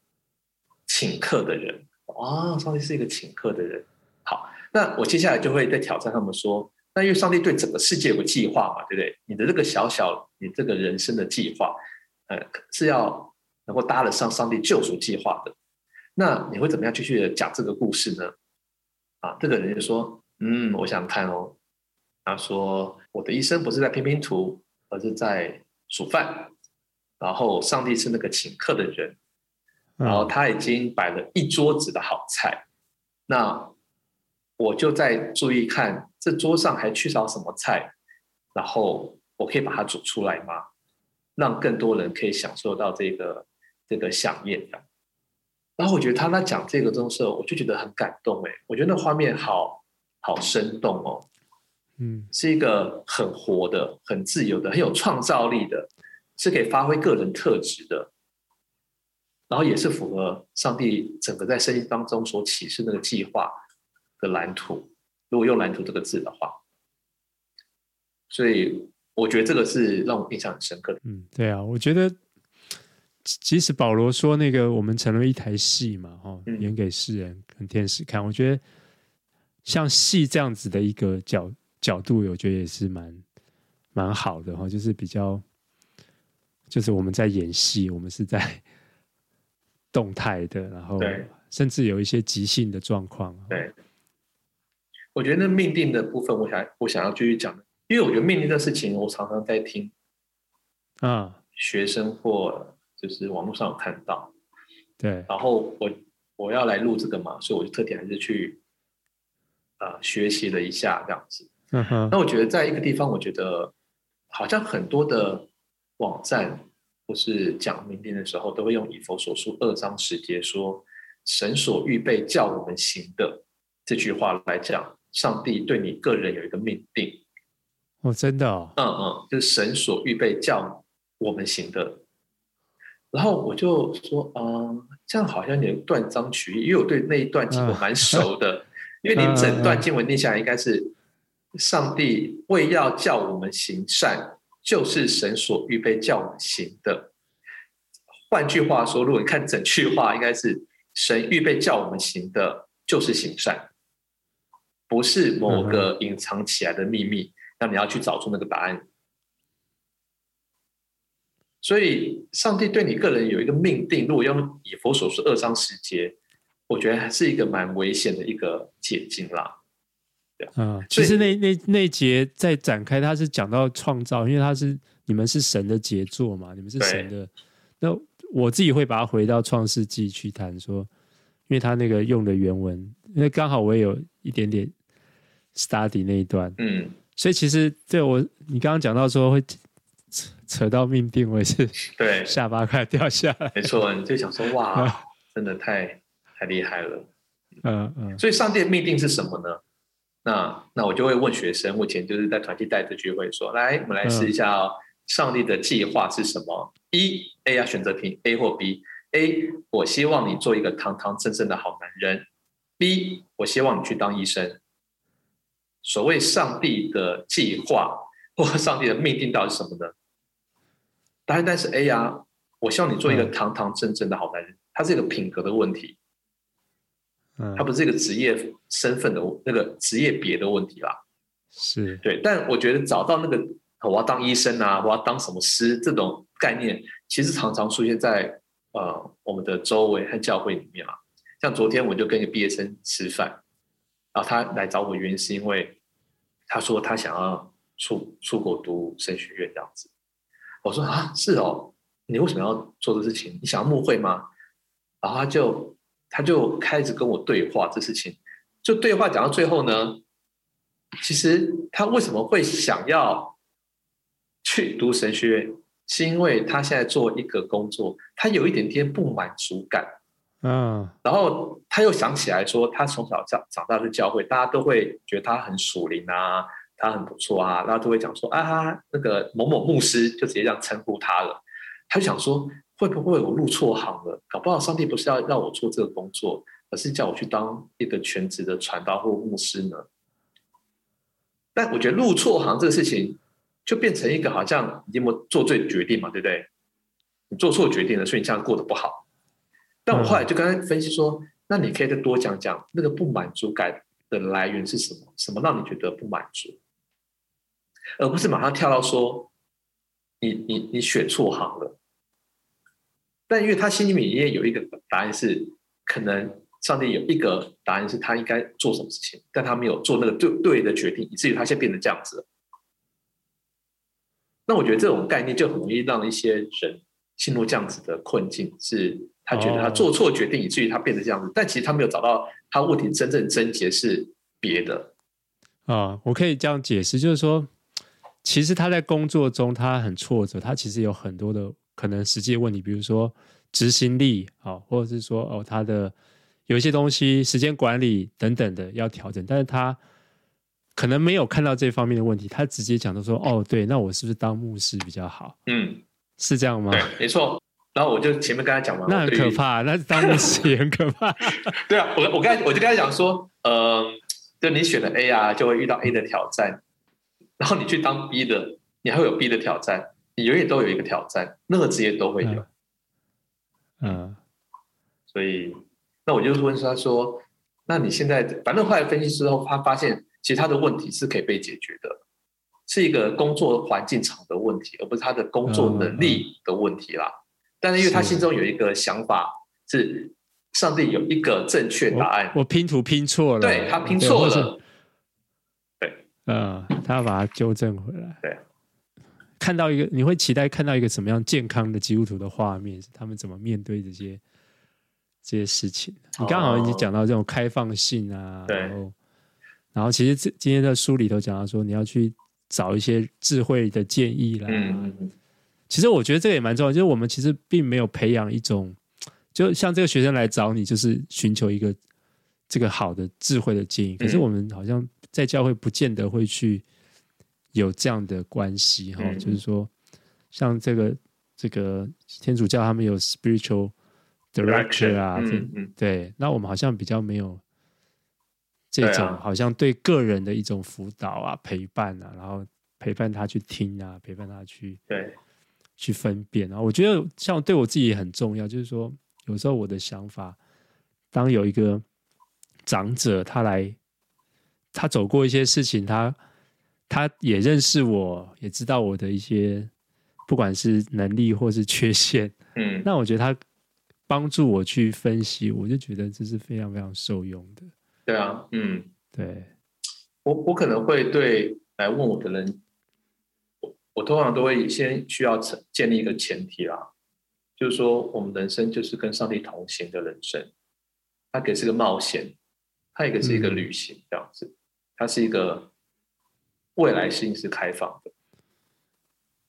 请客的人。哦，上帝是一个请客的人。好，那我接下来就会再挑战他们说：那因为上帝对整个世界有个计划嘛，对不对？你的这个小小你这个人生的计划，呃，是要能够搭得上上帝救赎计划的。那你会怎么样继续讲这个故事呢？啊，这个人就说：嗯，我想看哦。”他说：“我的一生不是在拼拼图，而是在煮饭。然后上帝是那个请客的人，然后他已经摆了一桌子的好菜。那我就在注意看这桌上还缺少什么菜，然后我可以把它煮出来吗？让更多人可以享受到这个这个饗宴。然后我觉得他在讲这个东西，我就觉得很感动。哎，我觉得那画面好好生动哦。”嗯，是一个很活的、很自由的、很有创造力的，是可以发挥个人特质的，然后也是符合上帝整个在圣经当中所启示那个计划的蓝图。如果用“蓝图”这个字的话，所以我觉得这个是让我印象很深刻的。嗯，对啊，我觉得即使保罗说那个我们成了一台戏嘛，哈，演给世人跟天使看，我觉得像戏这样子的一个角。角度我觉得也是蛮蛮好的哈，就是比较，就是我们在演戏，我们是在 动态的，然后甚至有一些即兴的状况。对，我觉得那命定的部分，我想我想要继续讲，因为我觉得命定的事情，我常常在听啊，学生或就是网络上有看到，对，然后我我要来录这个嘛，所以我就特地还是去啊、呃、学习了一下这样子。嗯哼，那我觉得在一个地方，我觉得好像很多的网站。或是讲命定的时候，都会用以佛所书二章十节说：“神所预备叫我们行的这句话来讲，上帝对你个人有一个命定。”哦，真的哦，嗯嗯，就是神所预备叫我们行的。然后我就说，嗯，这样好像有点断章取义，因为我对那一段经文蛮熟的。因为你整段经文念下来，应该是上帝为要叫我们行善。就是神所预备叫我们行的。换句话说，如果你看整句话，应该是神预备叫我们行的，就是行善，不是某个隐藏起来的秘密，那你要去找出那个答案。所以，上帝对你个人有一个命定。如果用以佛所说二章十节，我觉得还是一个蛮危险的一个解经啦。嗯，其实那那那节在展开，他是讲到创造，因为他是你们是神的杰作嘛，你们是神的。那我自己会把它回到创世纪去谈说，因为他那个用的原文，因为刚好我也有一点点 study 那一段，嗯，所以其实对我你刚刚讲到说会扯扯到命定，我也是对。下巴快掉下来，没错，你就想说哇，真的太太厉害了，嗯嗯，所以上帝的命定是什么呢？那那我就会问学生，目前就是在团体带着聚会说，来，我们来试一下哦，上帝的计划是什么？一 A 要选择题 A 或 B。A，我希望你做一个堂堂正正的好男人。B，我希望你去当医生。所谓上帝的计划或上帝的命定到底是什么呢？答案是 A 啊，我希望你做一个堂堂正正的好男人，它是一个品格的问题。他不是一个职业身份的那个职业别的问题啦，是对，但我觉得找到那个我要当医生啊，我要当什么师这种概念，其实常常出现在呃我们的周围和教会里面啊。像昨天我就跟一个毕业生吃饭，然后他来找我原因是因为他说他想要出出国读神学院这样子，我说啊是哦，你为什么要做这事情？你想要牧会吗？然后他就。他就开始跟我对话这事情，就对话讲到最后呢，其实他为什么会想要去读神学院，是因为他现在做一个工作，他有一点点不满足感，嗯，然后他又想起来说，他从小长长大的教会，大家都会觉得他很属灵啊，他很不错啊，大家都会讲说啊，那个某某牧师就直接这样称呼他了，他就想说。会不会我入错行了？搞不好上帝不是要让我做这个工作，而是叫我去当一个全职的传道或牧师呢？但我觉得入错行这个事情，就变成一个好像你有没有做对决定嘛，对不对？你做错决定了，所以你这样过得不好。但我后来就刚才分析说，那你可以再多讲讲那个不满足感的来源是什么？什么让你觉得不满足？而不是马上跳到说，你你你选错行了。但因为他心里面也有一个答案是，可能上帝有一个答案是他应该做什么事情，但他没有做那个对对的决定，以至于他现在变成这样子。那我觉得这种概念就很容易让一些人陷入这样子的困境，是他觉得他做错决定，以至于他变成这样子，但其实他没有找到他问题真正症结是别的。啊，我可以这样解释，就是说，其实他在工作中他很挫折，他其实有很多的。可能实际问题，比如说执行力啊，或者是说哦，他的有一些东西时间管理等等的要调整，但是他可能没有看到这方面的问题，他直接讲到说哦，对，那我是不是当牧师比较好？嗯，是这样吗？对，没错。然后我就前面跟他讲完，那很可怕，那当牧师也很可怕。对啊，我我刚才我就跟他讲说，嗯、呃，就你选了 A 啊，就会遇到 A 的挑战，然后你去当 B 的，你还会有 B 的挑战。你永远都有一个挑战，任何职业都会有。嗯，所以那我就问他说：“那你现在反正后来分析之后，他发现其实他的问题是可以被解决的，是一个工作环境场的问题，而不是他的工作能力的问题啦。但是因为他心中有一个想法是，上帝有一个正确答案，我，我拼图拼错了，对，他拼错了，对，嗯，他要把它纠正回来，对。看到一个，你会期待看到一个什么样健康的基督徒的画面？他们怎么面对这些这些事情？你刚好已经讲到这种开放性啊，对。然后，然后其实这今天在书里头讲到说，你要去找一些智慧的建议啦。嗯。其实我觉得这个也蛮重要，就是我们其实并没有培养一种，就像这个学生来找你，就是寻求一个这个好的智慧的建议。可是我们好像在教会不见得会去。有这样的关系哈，嗯、就是说，像这个这个天主教他们有 spiritual director 啊，嗯嗯、对，那我们好像比较没有这种，好像对个人的一种辅导啊、陪伴啊，然后陪伴他去听啊，陪伴他去对去分辨啊。我觉得像对我自己也很重要，就是说，有时候我的想法，当有一个长者他来，他走过一些事情，他。他也认识我，也知道我的一些，不管是能力或是缺陷，嗯，那我觉得他帮助我去分析，我就觉得这是非常非常受用的。对啊，嗯，对，我我可能会对来问我的人，我我通常都会先需要成建立一个前提啦，就是说我们人生就是跟上帝同行的人生，它可以是个冒险，它也可以是一个旅行，这样子，嗯、它是一个。未来性是开放的，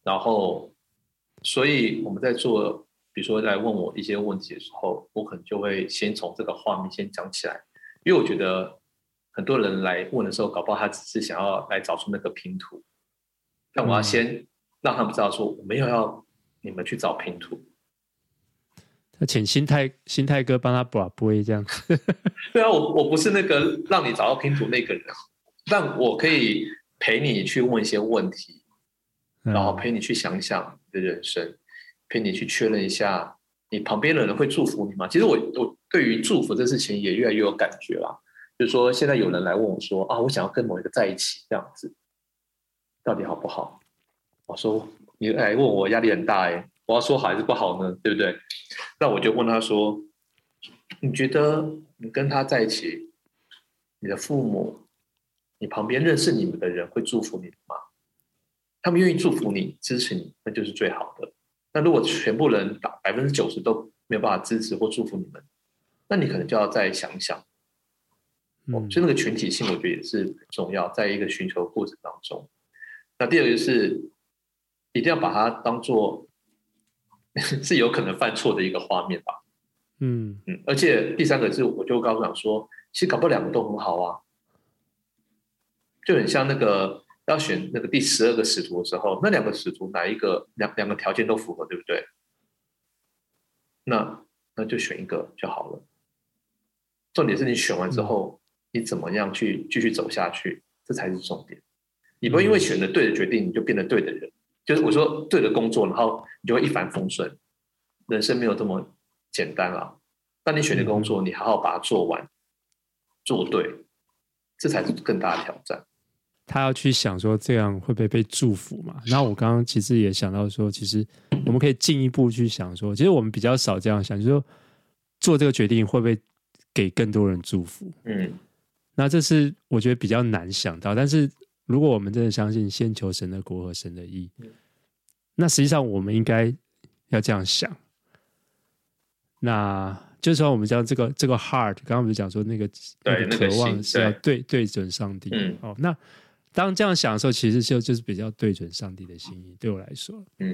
然后，所以我们在做，比如说来问我一些问题的时候，我可能就会先从这个画面先讲起来，因为我觉得很多人来问的时候，搞不好他只是想要来找出那个拼图，但我要先让他们知道说，我没有要你们去找拼图。那请心态心态哥帮他把杯这样子。对啊，我我不是那个让你找到拼图那个人，但我可以。陪你去问一些问题，然后陪你去想想你的人生，嗯、陪你去确认一下你旁边的人会祝福你吗？其实我我对于祝福这事情也越来越有感觉了。就是说，现在有人来问我说啊，我想要跟某一个在一起，这样子到底好不好？我说你来问我压力很大哎，我要说好还是不好呢？对不对？那我就问他说，你觉得你跟他在一起，你的父母？你旁边认识你们的人会祝福你吗？他们愿意祝福你、支持你，那就是最好的。那如果全部人打百分之九十都没有办法支持或祝福你们，那你可能就要再想想。嗯，就那个群体性，我觉得也是很重要，在一个寻求过程当中。那第二个就是一定要把它当做 是有可能犯错的一个画面吧。嗯嗯，而且第三个是，我就告诉讲说，其实搞不好两个都很好啊。就很像那个要选那个第十二个使徒的时候，那两个使徒哪一个两两个条件都符合，对不对？那那就选一个就好了。重点是你选完之后，你怎么样去继续走下去，这才是重点。你不会因为选了对的决定，你就变得对的人。就是我说对的工作，然后你就会一帆风顺。人生没有这么简单啊！当你选的工作，你好好把它做完，做对，这才是更大的挑战。他要去想说这样会不会被祝福嘛？然后我刚刚其实也想到说，其实我们可以进一步去想说，其实我们比较少这样想，就是说做这个决定会不会给更多人祝福？嗯，那这是我觉得比较难想到。但是如果我们真的相信先求神的国和神的义，那实际上我们应该要这样想。那就是说，我们讲这个这个 heart，刚刚我们就讲说那个那个渴望是要对对准上帝。嗯，哦，那。当这样想的时候，其实就就是比较对准上帝的心意。对我来说，嗯，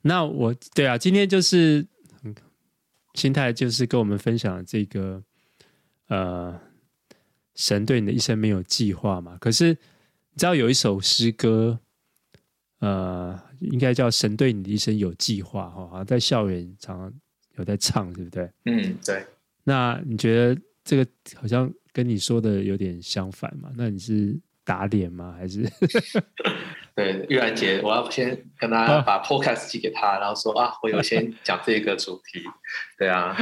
那我对啊，今天就是心态，就是跟我们分享这个呃，神对你的一生没有计划嘛。可是你知道有一首诗歌，呃，应该叫“神对你的一生有计划”哈，好像在校园常常有在唱，对不对？嗯，对。那你觉得这个好像跟你说的有点相反嘛？那你是？打脸吗？还是 对玉兰姐，我要先跟她把 podcast 寄给她，然后说啊，我有先 讲这个主题。对啊，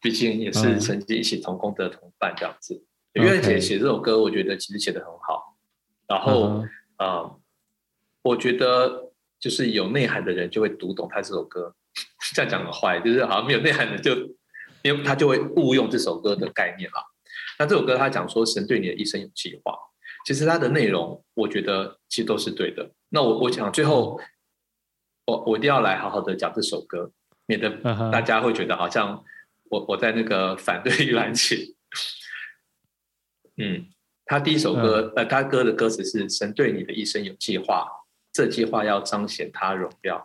毕竟也是曾经一起同工的同伴这样子。玉兰姐写这首歌，我觉得其实写的很好。然后啊，我觉得就是有内涵的人就会读懂他这首歌。这样讲的坏，就是好像没有内涵的就因为他就会误用这首歌的概念啦。那这首歌他讲说神对你的一生有计划，其实它的内容我觉得其实都是对的。那我我想最后，我我一定要来好好的讲这首歌，免得大家会觉得好像我我在那个 反对玉兰琴。嗯，他第一首歌呃，他歌的歌词是神对你的一生有计划，这计划要彰显他荣耀。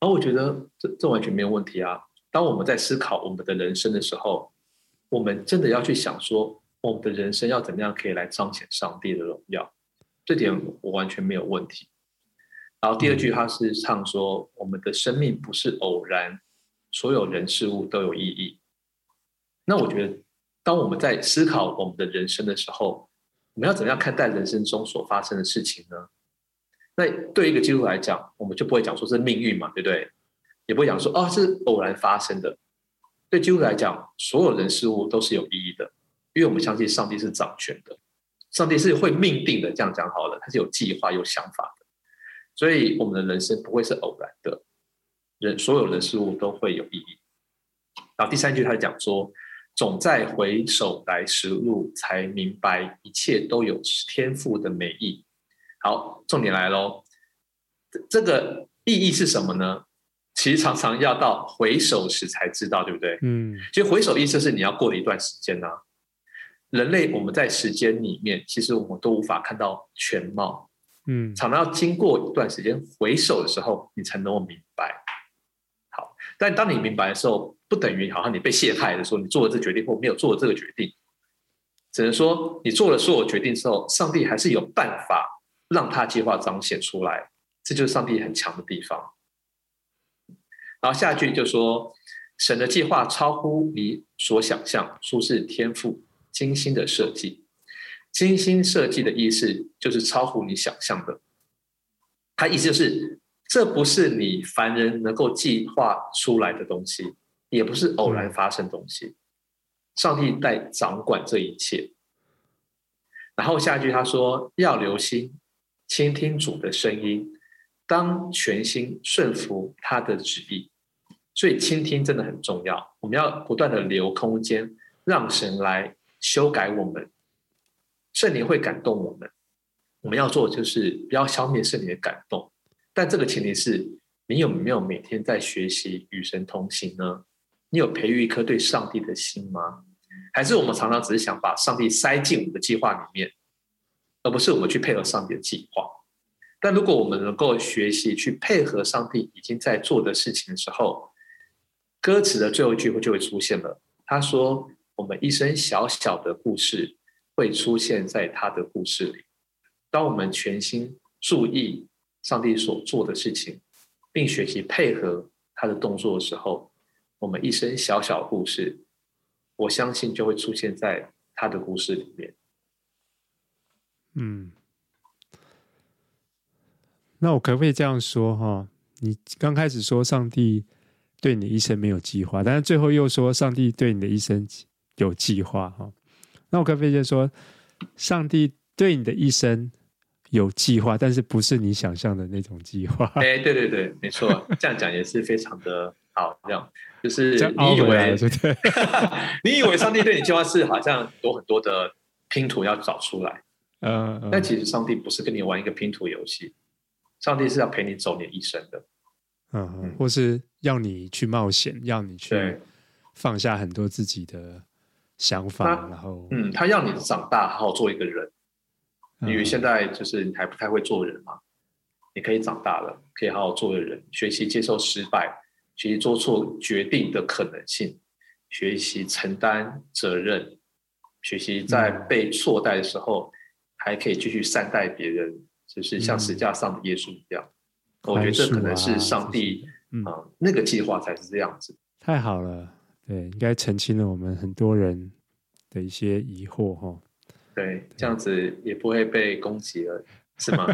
然后我觉得这这完全没有问题啊。当我们在思考我们的人生的时候，我们真的要去想说，我们的人生要怎么样可以来彰显上帝的荣耀，这点我完全没有问题。然后第二句他是唱说，我们的生命不是偶然，所有人事物都有意义。那我觉得，当我们在思考我们的人生的时候，我们要怎么样看待人生中所发生的事情呢？那对一个基督徒来讲，我们就不会讲说是命运嘛，对不对？也不会讲说哦，是偶然发生的。对基督徒来讲，所有人事物都是有意义的，因为我们相信上帝是掌权的，上帝是会命定的。这样讲好了，他是有计划、有想法的，所以我们的人生不会是偶然的，人所有的事物都会有意义。然后第三句他讲说，总在回首来时路，才明白一切都有天赋的美意。好，重点来喽，这个意义是什么呢？其实常常要到回首时才知道，对不对？嗯，其实回首意思是你要过了一段时间呢、啊。人类我们在时间里面，其实我们都无法看到全貌。嗯，常常要经过一段时间回首的时候，你才能够明白。好，但当你明白的时候，不等于好像你被陷害的时候，你做了这个决定或没有做了这个决定，只能说你做了所有决定之后，上帝还是有办法让他计划彰显出来。这就是上帝很强的地方。然后下一句就说：“神的计划超乎你所想象，出自天父精心的设计。精心设计的意思就是超乎你想象的。他意思就是，这不是你凡人能够计划出来的东西，也不是偶然发生的东西。上帝在掌管这一切。然后下一句他说：要留心倾听主的声音，当全心顺服他的旨意。”所以倾听真的很重要，我们要不断的留空间，让神来修改我们。圣灵会感动我们，我们要做的就是不要消灭圣灵的感动。但这个前提是你有没有每天在学习与神同行呢？你有培育一颗对上帝的心吗？还是我们常常只是想把上帝塞进我们的计划里面，而不是我们去配合上帝的计划？但如果我们能够学习去配合上帝已经在做的事情的时候，歌词的最后一句就会出现了。他说：“我们一生小小的故事会出现在他的故事里。当我们全心注意上帝所做的事情，并学习配合他的动作的时候，我们一生小小故事，我相信就会出现在他的故事里面。”嗯，那我可不可以这样说哈？你刚开始说上帝。对你的一生没有计划，但是最后又说上帝对你的一生有计划哈。那我可不可以就说，上帝对你的一生有计划，但是不是你想象的那种计划？哎，对对对，没错，这样讲也是非常的好。这样就是你以为，对 你以为上帝对你计划是好像有很多的拼图要找出来，嗯，嗯，但其实上帝不是跟你玩一个拼图游戏，上帝是要陪你走你一生的。嗯嗯，或是要你去冒险，要你去放下很多自己的想法，然后嗯，他要你长大，好好做一个人。因为现在就是你还不太会做人嘛，你可以长大了，可以好好做个人，学习接受失败，学习做错决定的可能性，学习承担责任，学习在被错待的时候还可以继续善待别人，就是像十架上的耶稣一样。我觉得这可能是上帝，嗯，那个计划才是这样子。太好了，对，应该澄清了我们很多人的一些疑惑哈。对，这样子也不会被攻击了，是吗？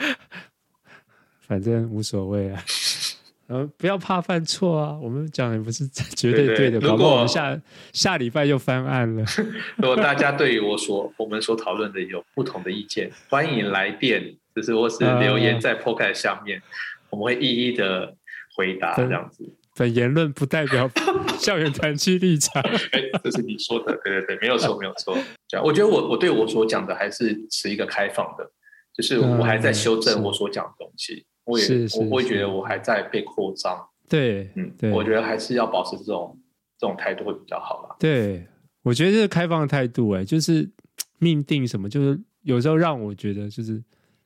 反正无所谓啊，呃，不要怕犯错啊。我们讲的不是绝对对的，如果我们下下礼拜又翻案了。如果大家对于我所我们所讨论的有不同的意见，欢迎来电。就是或是留言在 Podcast 下面，uh, 我们会一一的回答这样子。本言论不代表 校园团契立场。哎，这是你说的，对对对，没有错，没有错。这样，我觉得我我对我所讲的还是持一个开放的，就是我还在修正我所讲的东西，我也我会觉得我还在被扩张。对，嗯，对，我觉得还是要保持这种这种态度会比较好吧。对，我觉得这个开放的态度，哎，就是 命定什么，就是有时候让我觉得就是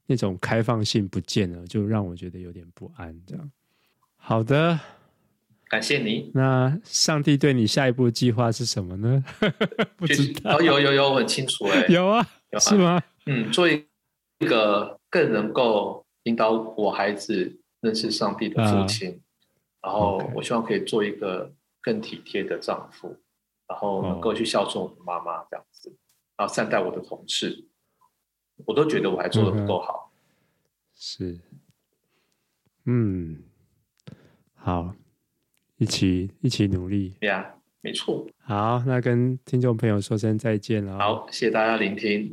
那种开放性不见了，就让我觉得有点不安。这样，好的，感谢你。那上帝对你下一步计划是什么呢？不知道。哦，有有有，我很清楚。哎，有啊，有啊，是吗？嗯，做一个更能够引导我孩子认识上帝的父亲。啊然后我希望可以做一个更体贴的丈夫，然后能够去孝顺我的妈妈这样子，然后善待我的同事，我都觉得我还做的不够好。是，嗯，好，一起一起努力。对呀，没错。好，那跟听众朋友说声再见了。好，谢谢大家聆听。